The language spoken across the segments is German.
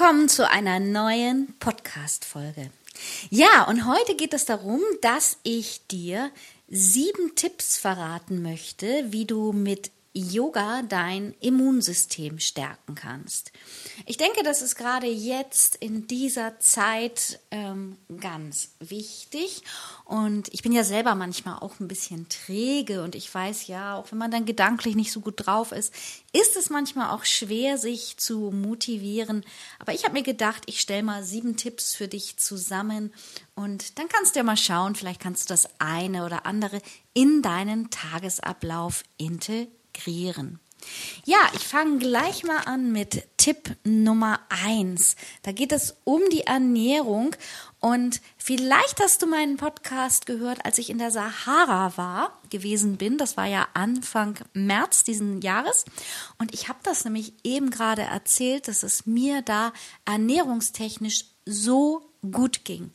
Willkommen zu einer neuen Podcast-Folge. Ja, und heute geht es darum, dass ich dir sieben Tipps verraten möchte, wie du mit Yoga dein Immunsystem stärken kannst. Ich denke, das ist gerade jetzt in dieser Zeit ähm, ganz wichtig. Und ich bin ja selber manchmal auch ein bisschen träge und ich weiß ja, auch wenn man dann gedanklich nicht so gut drauf ist, ist es manchmal auch schwer, sich zu motivieren. Aber ich habe mir gedacht, ich stelle mal sieben Tipps für dich zusammen und dann kannst du ja mal schauen, vielleicht kannst du das eine oder andere in deinen Tagesablauf integrieren integrieren. Ja, ich fange gleich mal an mit Tipp Nummer eins. Da geht es um die Ernährung und vielleicht hast du meinen Podcast gehört, als ich in der Sahara war, gewesen bin. Das war ja Anfang März diesen Jahres. Und ich habe das nämlich eben gerade erzählt, dass es mir da ernährungstechnisch so gut ging.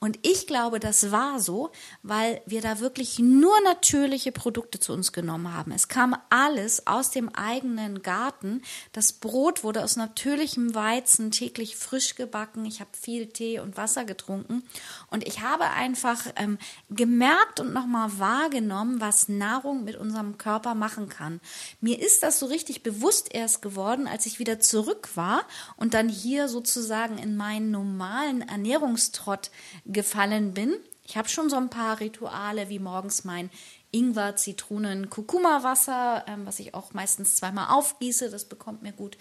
Und ich glaube, das war so, weil wir da wirklich nur natürliche Produkte zu uns genommen haben. Es kam alles aus dem eigenen Garten. Das Brot wurde aus natürlichem Weizen täglich frisch gebacken. Ich habe viel Tee und Wasser getrunken. Und ich habe einfach ähm, gemerkt und nochmal wahrgenommen, was Nahrung mit unserem Körper machen kann. Mir ist das so richtig bewusst erst geworden, als ich wieder zurück war und dann hier sozusagen in meinen normalen Ernährungstrott gefallen bin. Ich habe schon so ein paar Rituale, wie morgens mein Ingwer, Zitronen, Kurkuma-Wasser, ähm, was ich auch meistens zweimal aufgieße. Das bekommt mir gut.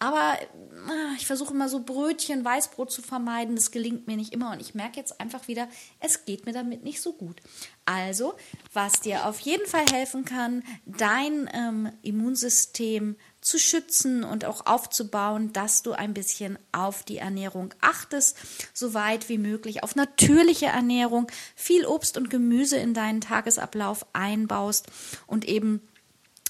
Aber äh, ich versuche immer so Brötchen, Weißbrot zu vermeiden. Das gelingt mir nicht immer. Und ich merke jetzt einfach wieder, es geht mir damit nicht so gut. Also, was dir auf jeden Fall helfen kann, dein ähm, Immunsystem zu schützen und auch aufzubauen, dass du ein bisschen auf die Ernährung achtest, so weit wie möglich auf natürliche Ernährung, viel Obst und Gemüse in deinen Tagesablauf einbaust und eben,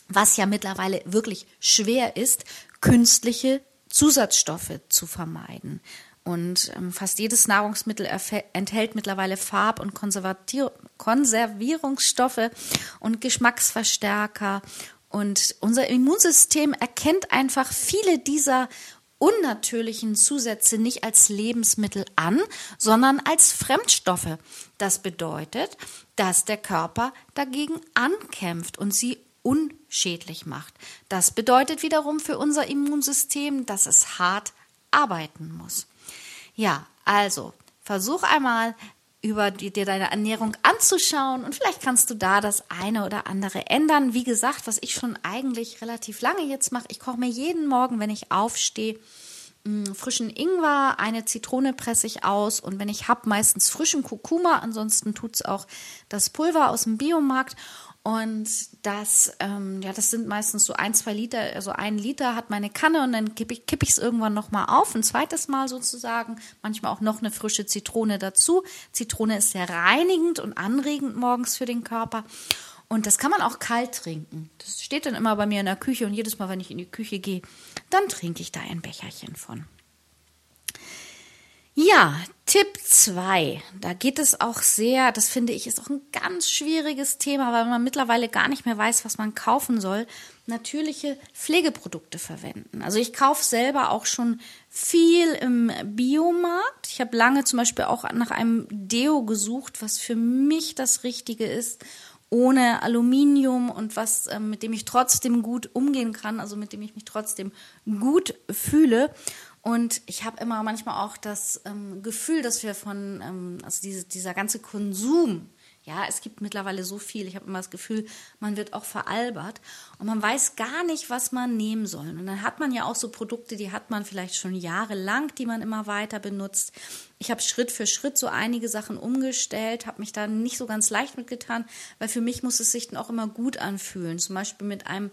was ja mittlerweile wirklich schwer ist, künstliche Zusatzstoffe zu vermeiden. Und ähm, fast jedes Nahrungsmittel enthält mittlerweile Farb- und Konservierungsstoffe und Geschmacksverstärker und unser Immunsystem erkennt einfach viele dieser unnatürlichen Zusätze nicht als Lebensmittel an, sondern als Fremdstoffe. Das bedeutet, dass der Körper dagegen ankämpft und sie unschädlich macht. Das bedeutet wiederum für unser Immunsystem, dass es hart arbeiten muss. Ja, also versuch einmal über die, dir deine Ernährung anzuschauen. Und vielleicht kannst du da das eine oder andere ändern. Wie gesagt, was ich schon eigentlich relativ lange jetzt mache, ich koche mir jeden Morgen, wenn ich aufstehe, mm, frischen Ingwer, eine Zitrone presse ich aus. Und wenn ich habe, meistens frischen Kurkuma, ansonsten tut es auch das Pulver aus dem Biomarkt und das, ähm, ja, das sind meistens so ein, zwei Liter, also ein Liter hat meine Kanne und dann kippe ich es kipp irgendwann nochmal auf, ein zweites Mal sozusagen, manchmal auch noch eine frische Zitrone dazu. Zitrone ist sehr reinigend und anregend morgens für den Körper. Und das kann man auch kalt trinken. Das steht dann immer bei mir in der Küche und jedes Mal, wenn ich in die Küche gehe, dann trinke ich da ein Becherchen von. Ja, Tipp 2. Da geht es auch sehr, das finde ich, ist auch ein ganz schwieriges Thema, weil man mittlerweile gar nicht mehr weiß, was man kaufen soll. Natürliche Pflegeprodukte verwenden. Also ich kaufe selber auch schon viel im Biomarkt. Ich habe lange zum Beispiel auch nach einem Deo gesucht, was für mich das Richtige ist ohne Aluminium und was, äh, mit dem ich trotzdem gut umgehen kann, also mit dem ich mich trotzdem gut fühle. Und ich habe immer manchmal auch das ähm, Gefühl, dass wir von, ähm, also diese, dieser ganze Konsum, Ja, es gibt mittlerweile so viel. Ich habe immer das Gefühl, man wird auch veralbert und man weiß gar nicht, was man nehmen soll. Und dann hat man ja auch so Produkte, die hat man vielleicht schon jahrelang, die man immer weiter benutzt. Ich habe Schritt für Schritt so einige Sachen umgestellt, habe mich da nicht so ganz leicht mitgetan, weil für mich muss es sich dann auch immer gut anfühlen. Zum Beispiel mit einem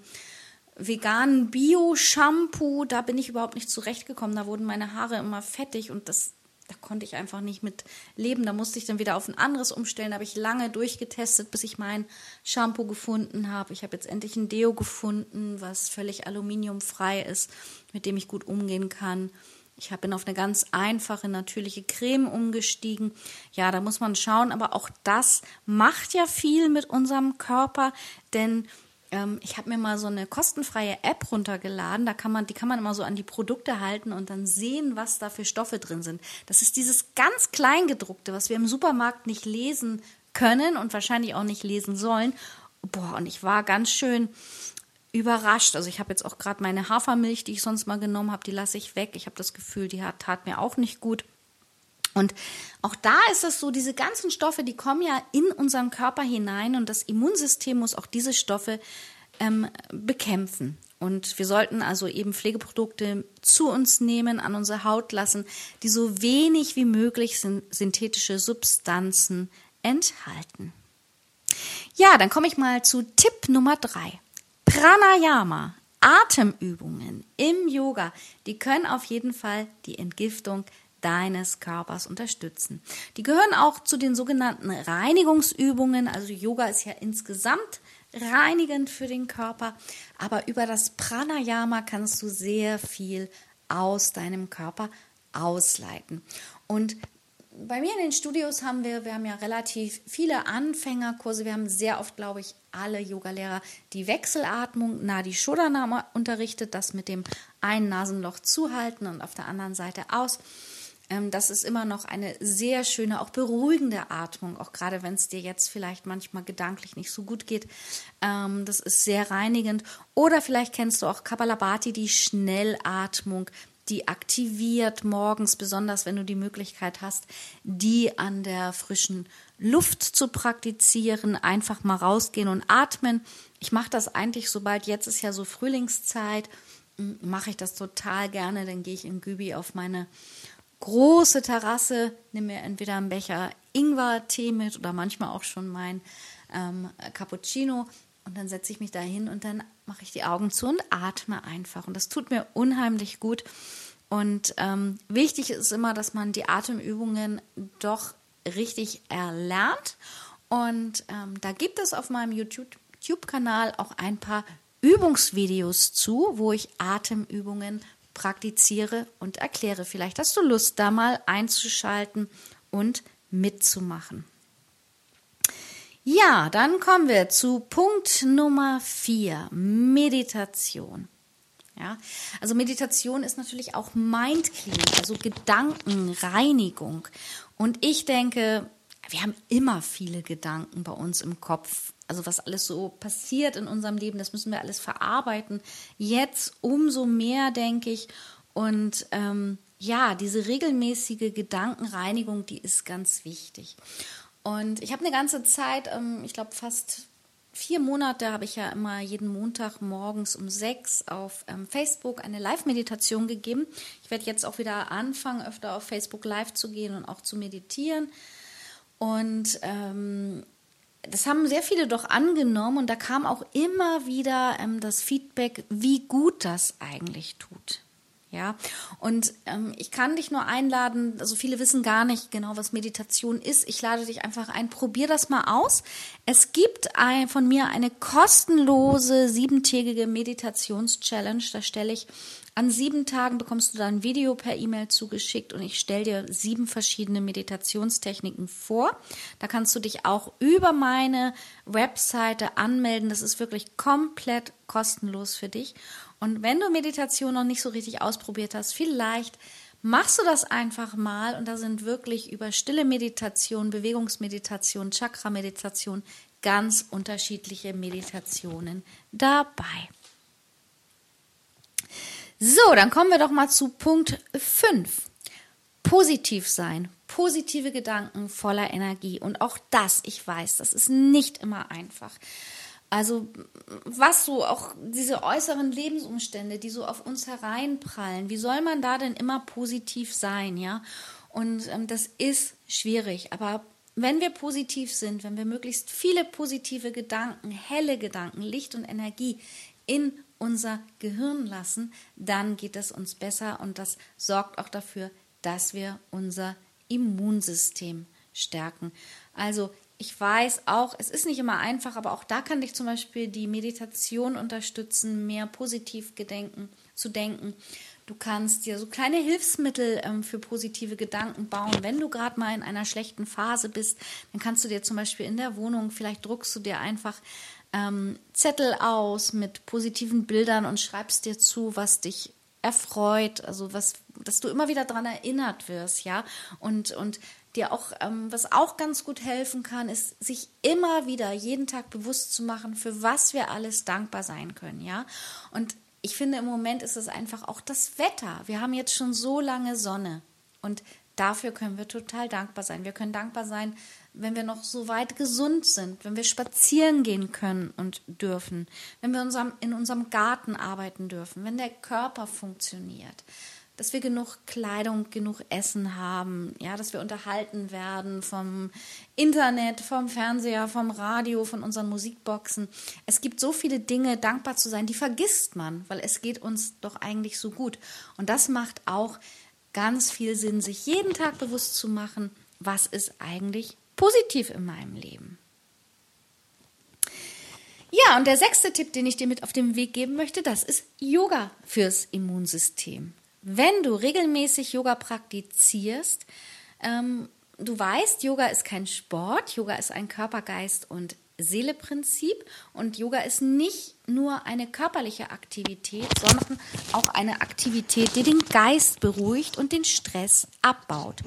veganen Bio-Shampoo, da bin ich überhaupt nicht zurechtgekommen. Da wurden meine Haare immer fettig und das da konnte ich einfach nicht mit leben. Da musste ich dann wieder auf ein anderes umstellen. Da habe ich lange durchgetestet, bis ich mein Shampoo gefunden habe. Ich habe jetzt endlich ein Deo gefunden, was völlig aluminiumfrei ist, mit dem ich gut umgehen kann. Ich bin auf eine ganz einfache, natürliche Creme umgestiegen. Ja, da muss man schauen, aber auch das macht ja viel mit unserem Körper, denn ähm, ich habe mir mal so eine kostenfreie App runtergeladen. Da kann man, die kann man immer so an die Produkte halten und dann sehen, was da für Stoffe drin sind. Das ist dieses ganz Kleingedruckte, was wir im Supermarkt nicht lesen können und wahrscheinlich auch nicht lesen sollen. Boah, und ich war ganz schön überrascht. Also ich habe jetzt auch gerade meine Hafermilch, die ich sonst mal genommen habe, die lasse ich weg. Ich habe das Gefühl, die hat, tat mir auch nicht gut. Und auch da ist es so, diese ganzen Stoffe, die kommen ja in unseren Körper hinein und das Immunsystem muss auch diese Stoffe ähm, bekämpfen. Und wir sollten also eben Pflegeprodukte zu uns nehmen, an unsere Haut lassen, die so wenig wie möglich synthetische Substanzen enthalten. Ja, dann komme ich mal zu Tipp Nummer drei. Pranayama, Atemübungen im Yoga, die können auf jeden Fall die Entgiftung deines Körpers unterstützen. Die gehören auch zu den sogenannten Reinigungsübungen. Also Yoga ist ja insgesamt reinigend für den Körper, aber über das Pranayama kannst du sehr viel aus deinem Körper ausleiten. Und bei mir in den Studios haben wir, wir haben ja relativ viele Anfängerkurse. Wir haben sehr oft, glaube ich, alle Yogalehrer die Wechselatmung Nadi Shodhana unterrichtet, das mit dem einen Nasenloch zuhalten und auf der anderen Seite aus. Ähm, das ist immer noch eine sehr schöne, auch beruhigende Atmung, auch gerade wenn es dir jetzt vielleicht manchmal gedanklich nicht so gut geht. Ähm, das ist sehr reinigend. Oder vielleicht kennst du auch Kapalabhati, die Schnellatmung, die aktiviert morgens, besonders wenn du die Möglichkeit hast, die an der frischen Luft zu praktizieren, einfach mal rausgehen und atmen. Ich mache das eigentlich, sobald jetzt ist ja so Frühlingszeit, mache ich das total gerne. Dann gehe ich in Gübi auf meine große Terrasse, nehme mir entweder einen Becher Ingwer-Tee mit oder manchmal auch schon mein ähm, Cappuccino und dann setze ich mich da hin und dann mache ich die Augen zu und atme einfach. Und das tut mir unheimlich gut. Und ähm, wichtig ist immer, dass man die Atemübungen doch richtig erlernt. Und ähm, da gibt es auf meinem YouTube-Kanal auch ein paar Übungsvideos zu, wo ich Atemübungen praktiziere und erkläre. Vielleicht hast du Lust, da mal einzuschalten und mitzumachen. Ja, dann kommen wir zu Punkt Nummer vier, Meditation. Ja, also Meditation ist natürlich auch Mindcleaning, also Gedankenreinigung. Und ich denke, wir haben immer viele Gedanken bei uns im Kopf. Also was alles so passiert in unserem Leben, das müssen wir alles verarbeiten. Jetzt umso mehr, denke ich. Und ähm, ja, diese regelmäßige Gedankenreinigung, die ist ganz wichtig. Und ich habe eine ganze Zeit, ähm, ich glaube fast vier Monate, habe ich ja immer jeden Montag morgens um sechs auf ähm, Facebook eine Live-Meditation gegeben. Ich werde jetzt auch wieder anfangen, öfter auf Facebook Live zu gehen und auch zu meditieren. Und ähm, das haben sehr viele doch angenommen und da kam auch immer wieder ähm, das Feedback, wie gut das eigentlich tut. Ja, und ähm, ich kann dich nur einladen, also viele wissen gar nicht genau, was Meditation ist. Ich lade dich einfach ein, probier das mal aus. Es gibt ein, von mir eine kostenlose siebentägige Meditations-Challenge. Da stelle ich an sieben Tagen bekommst du dann ein Video per E-Mail zugeschickt und ich stelle dir sieben verschiedene Meditationstechniken vor. Da kannst du dich auch über meine Webseite anmelden. Das ist wirklich komplett kostenlos für dich. Und wenn du Meditation noch nicht so richtig ausprobiert hast, vielleicht machst du das einfach mal und da sind wirklich über stille Meditation, Bewegungsmeditation, Chakra-Meditation ganz unterschiedliche Meditationen dabei. So, dann kommen wir doch mal zu Punkt 5. Positiv sein, positive Gedanken voller Energie. Und auch das, ich weiß, das ist nicht immer einfach. Also was so auch diese äußeren Lebensumstände, die so auf uns hereinprallen, wie soll man da denn immer positiv sein, ja? Und ähm, das ist schwierig, aber wenn wir positiv sind, wenn wir möglichst viele positive Gedanken, helle Gedanken, Licht und Energie in unser Gehirn lassen, dann geht es uns besser und das sorgt auch dafür, dass wir unser Immunsystem stärken. Also ich weiß auch, es ist nicht immer einfach, aber auch da kann dich zum Beispiel die Meditation unterstützen, mehr positiv gedenken, zu denken. Du kannst dir so kleine Hilfsmittel ähm, für positive Gedanken bauen. Wenn du gerade mal in einer schlechten Phase bist, dann kannst du dir zum Beispiel in der Wohnung, vielleicht druckst du dir einfach ähm, Zettel aus mit positiven Bildern und schreibst dir zu, was dich erfreut, also was, dass du immer wieder daran erinnert wirst, ja, und, und dir auch, ähm, was auch ganz gut helfen kann, ist, sich immer wieder jeden Tag bewusst zu machen, für was wir alles dankbar sein können, ja. Und ich finde, im Moment ist es einfach auch das Wetter. Wir haben jetzt schon so lange Sonne und dafür können wir total dankbar sein. Wir können dankbar sein, wenn wir noch so weit gesund sind, wenn wir spazieren gehen können und dürfen, wenn wir unserem, in unserem Garten arbeiten dürfen, wenn der Körper funktioniert, dass wir genug Kleidung, genug Essen haben, ja, dass wir unterhalten werden vom Internet, vom Fernseher, vom Radio, von unseren Musikboxen. Es gibt so viele Dinge, dankbar zu sein, die vergisst man, weil es geht uns doch eigentlich so gut. Und das macht auch ganz viel Sinn, sich jeden Tag bewusst zu machen, was ist eigentlich positiv in meinem Leben. Ja, und der sechste Tipp, den ich dir mit auf den Weg geben möchte, das ist Yoga fürs Immunsystem. Wenn du regelmäßig Yoga praktizierst, ähm, du weißt, Yoga ist kein Sport, Yoga ist ein Körper, Geist und Seele-Prinzip und Yoga ist nicht nur eine körperliche Aktivität, sondern auch eine Aktivität, die den Geist beruhigt und den Stress abbaut.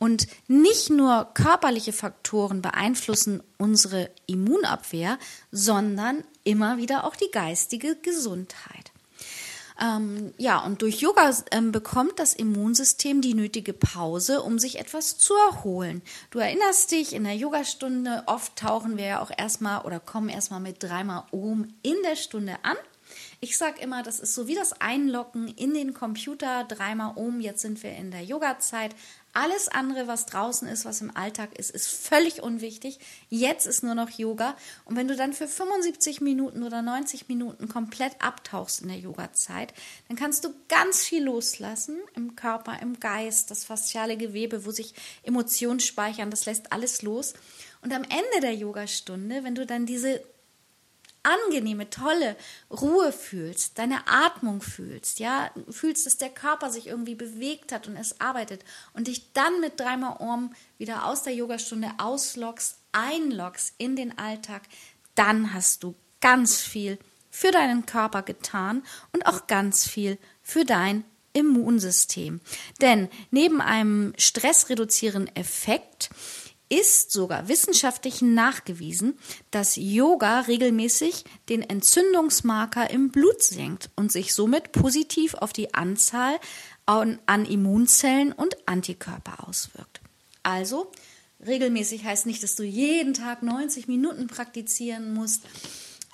Und nicht nur körperliche Faktoren beeinflussen unsere Immunabwehr, sondern immer wieder auch die geistige Gesundheit. Ähm, ja, und durch Yoga ähm, bekommt das Immunsystem die nötige Pause, um sich etwas zu erholen. Du erinnerst dich, in der Yogastunde oft tauchen wir ja auch erstmal oder kommen erstmal mit dreimal Ohm in der Stunde an. Ich sage immer, das ist so wie das Einloggen in den Computer, dreimal Ohm, jetzt sind wir in der Yoga-Zeit. Alles andere, was draußen ist, was im Alltag ist, ist völlig unwichtig. Jetzt ist nur noch Yoga. Und wenn du dann für 75 Minuten oder 90 Minuten komplett abtauchst in der Yoga-Zeit, dann kannst du ganz viel loslassen im Körper, im Geist, das fasziale Gewebe, wo sich Emotionen speichern, das lässt alles los. Und am Ende der Yogastunde, wenn du dann diese angenehme, tolle Ruhe fühlst, deine Atmung fühlst, ja, fühlst, dass der Körper sich irgendwie bewegt hat und es arbeitet und dich dann mit dreimal Ohren wieder aus der Yogastunde auslockst, einloggst in den Alltag, dann hast du ganz viel für deinen Körper getan und auch ganz viel für dein Immunsystem. Denn neben einem stressreduzierenden Effekt ist sogar wissenschaftlich nachgewiesen, dass Yoga regelmäßig den Entzündungsmarker im Blut senkt und sich somit positiv auf die Anzahl an, an Immunzellen und Antikörper auswirkt. Also, regelmäßig heißt nicht, dass du jeden Tag 90 Minuten praktizieren musst,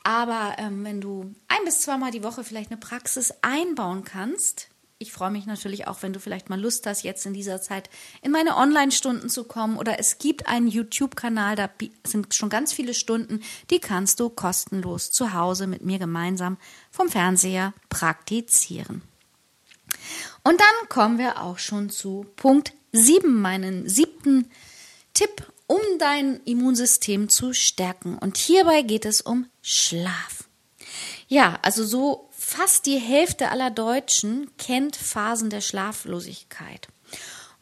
aber ähm, wenn du ein bis zweimal die Woche vielleicht eine Praxis einbauen kannst, ich freue mich natürlich auch, wenn du vielleicht mal Lust hast, jetzt in dieser Zeit in meine Online-Stunden zu kommen. Oder es gibt einen YouTube-Kanal, da sind schon ganz viele Stunden, die kannst du kostenlos zu Hause mit mir gemeinsam vom Fernseher praktizieren. Und dann kommen wir auch schon zu Punkt 7, meinen siebten Tipp, um dein Immunsystem zu stärken. Und hierbei geht es um Schlaf. Ja, also so fast die Hälfte aller Deutschen kennt Phasen der Schlaflosigkeit.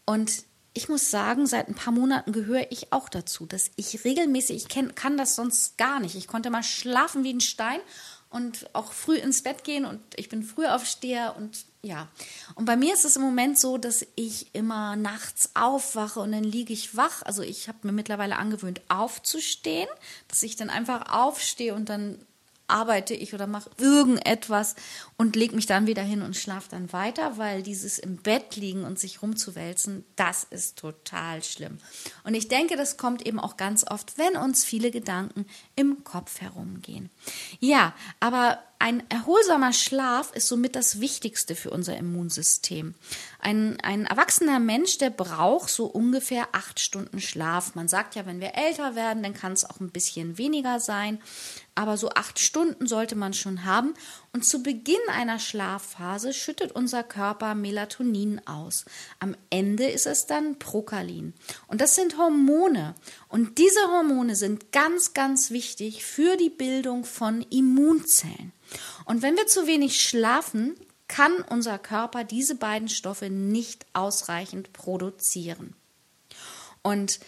Und ich muss sagen, seit ein paar Monaten gehöre ich auch dazu, dass ich regelmäßig, ich kenn, kann das sonst gar nicht. Ich konnte mal schlafen wie ein Stein und auch früh ins Bett gehen und ich bin Frühaufsteher und ja. Und bei mir ist es im Moment so, dass ich immer nachts aufwache und dann liege ich wach. Also ich habe mir mittlerweile angewöhnt, aufzustehen, dass ich dann einfach aufstehe und dann arbeite ich oder mache irgendetwas und leg mich dann wieder hin und schlafe dann weiter, weil dieses im Bett liegen und sich rumzuwälzen, das ist total schlimm. Und ich denke, das kommt eben auch ganz oft, wenn uns viele Gedanken im Kopf herumgehen. Ja, aber ein erholsamer Schlaf ist somit das Wichtigste für unser Immunsystem. Ein, ein erwachsener Mensch, der braucht so ungefähr acht Stunden Schlaf. Man sagt ja, wenn wir älter werden, dann kann es auch ein bisschen weniger sein. Aber so acht Stunden sollte man schon haben. Und zu Beginn einer Schlafphase schüttet unser Körper Melatonin aus. Am Ende ist es dann Prokalin. Und das sind Hormone. Und diese Hormone sind ganz, ganz wichtig für die Bildung von Immunzellen. Und wenn wir zu wenig schlafen, kann unser Körper diese beiden Stoffe nicht ausreichend produzieren. Und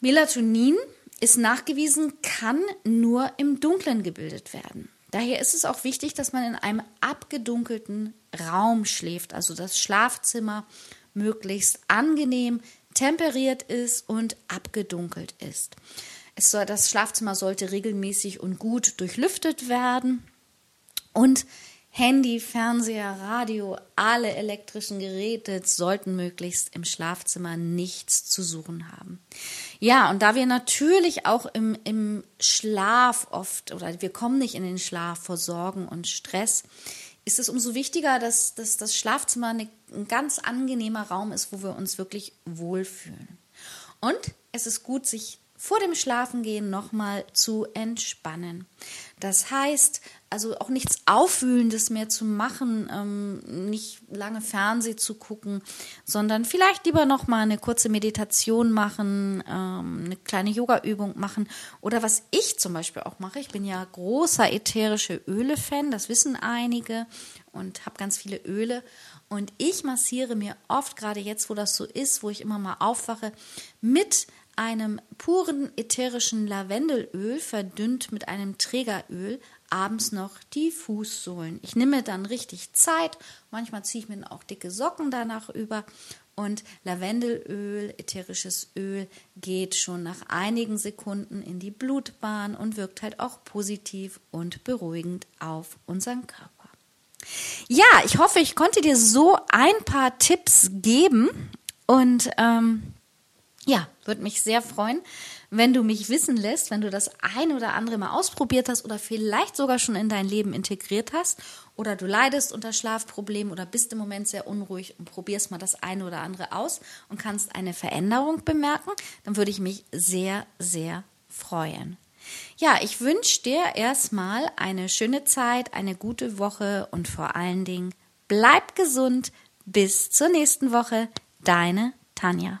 Melatonin ist nachgewiesen, kann nur im Dunkeln gebildet werden. Daher ist es auch wichtig, dass man in einem abgedunkelten Raum schläft, also das Schlafzimmer möglichst angenehm temperiert ist und abgedunkelt ist. Es soll, das Schlafzimmer sollte regelmäßig und gut durchlüftet werden und Handy, Fernseher, Radio, alle elektrischen Geräte sollten möglichst im Schlafzimmer nichts zu suchen haben. Ja, und da wir natürlich auch im, im Schlaf oft oder wir kommen nicht in den Schlaf vor Sorgen und Stress, ist es umso wichtiger, dass, dass das Schlafzimmer eine, ein ganz angenehmer Raum ist, wo wir uns wirklich wohlfühlen. Und es ist gut, sich vor dem Schlafengehen nochmal zu entspannen. Das heißt, also auch nichts Aufwühlendes mehr zu machen, ähm, nicht lange Fernseh zu gucken, sondern vielleicht lieber noch mal eine kurze Meditation machen, ähm, eine kleine Yoga-Übung machen oder was ich zum Beispiel auch mache. Ich bin ja großer ätherische Öle-Fan, das wissen einige und habe ganz viele Öle und ich massiere mir oft gerade jetzt, wo das so ist, wo ich immer mal aufwache, mit einem puren ätherischen Lavendelöl verdünnt mit einem Trägeröl abends noch die Fußsohlen. Ich nehme dann richtig Zeit. Manchmal ziehe ich mir auch dicke Socken danach über. Und Lavendelöl, ätherisches Öl, geht schon nach einigen Sekunden in die Blutbahn und wirkt halt auch positiv und beruhigend auf unseren Körper. Ja, ich hoffe, ich konnte dir so ein paar Tipps geben und ähm, ja, würde mich sehr freuen, wenn du mich wissen lässt, wenn du das ein oder andere mal ausprobiert hast oder vielleicht sogar schon in dein Leben integriert hast oder du leidest unter Schlafproblemen oder bist im Moment sehr unruhig und probierst mal das eine oder andere aus und kannst eine Veränderung bemerken, dann würde ich mich sehr, sehr freuen. Ja, ich wünsche dir erstmal eine schöne Zeit, eine gute Woche und vor allen Dingen bleib gesund. Bis zur nächsten Woche. Deine Tanja.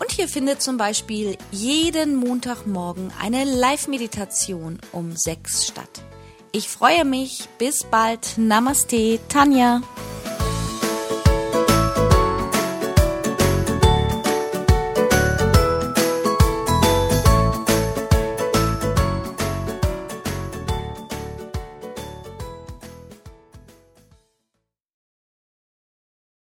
und hier findet zum Beispiel jeden Montagmorgen eine Live-Meditation um sechs statt. Ich freue mich. Bis bald. Namaste, Tanja.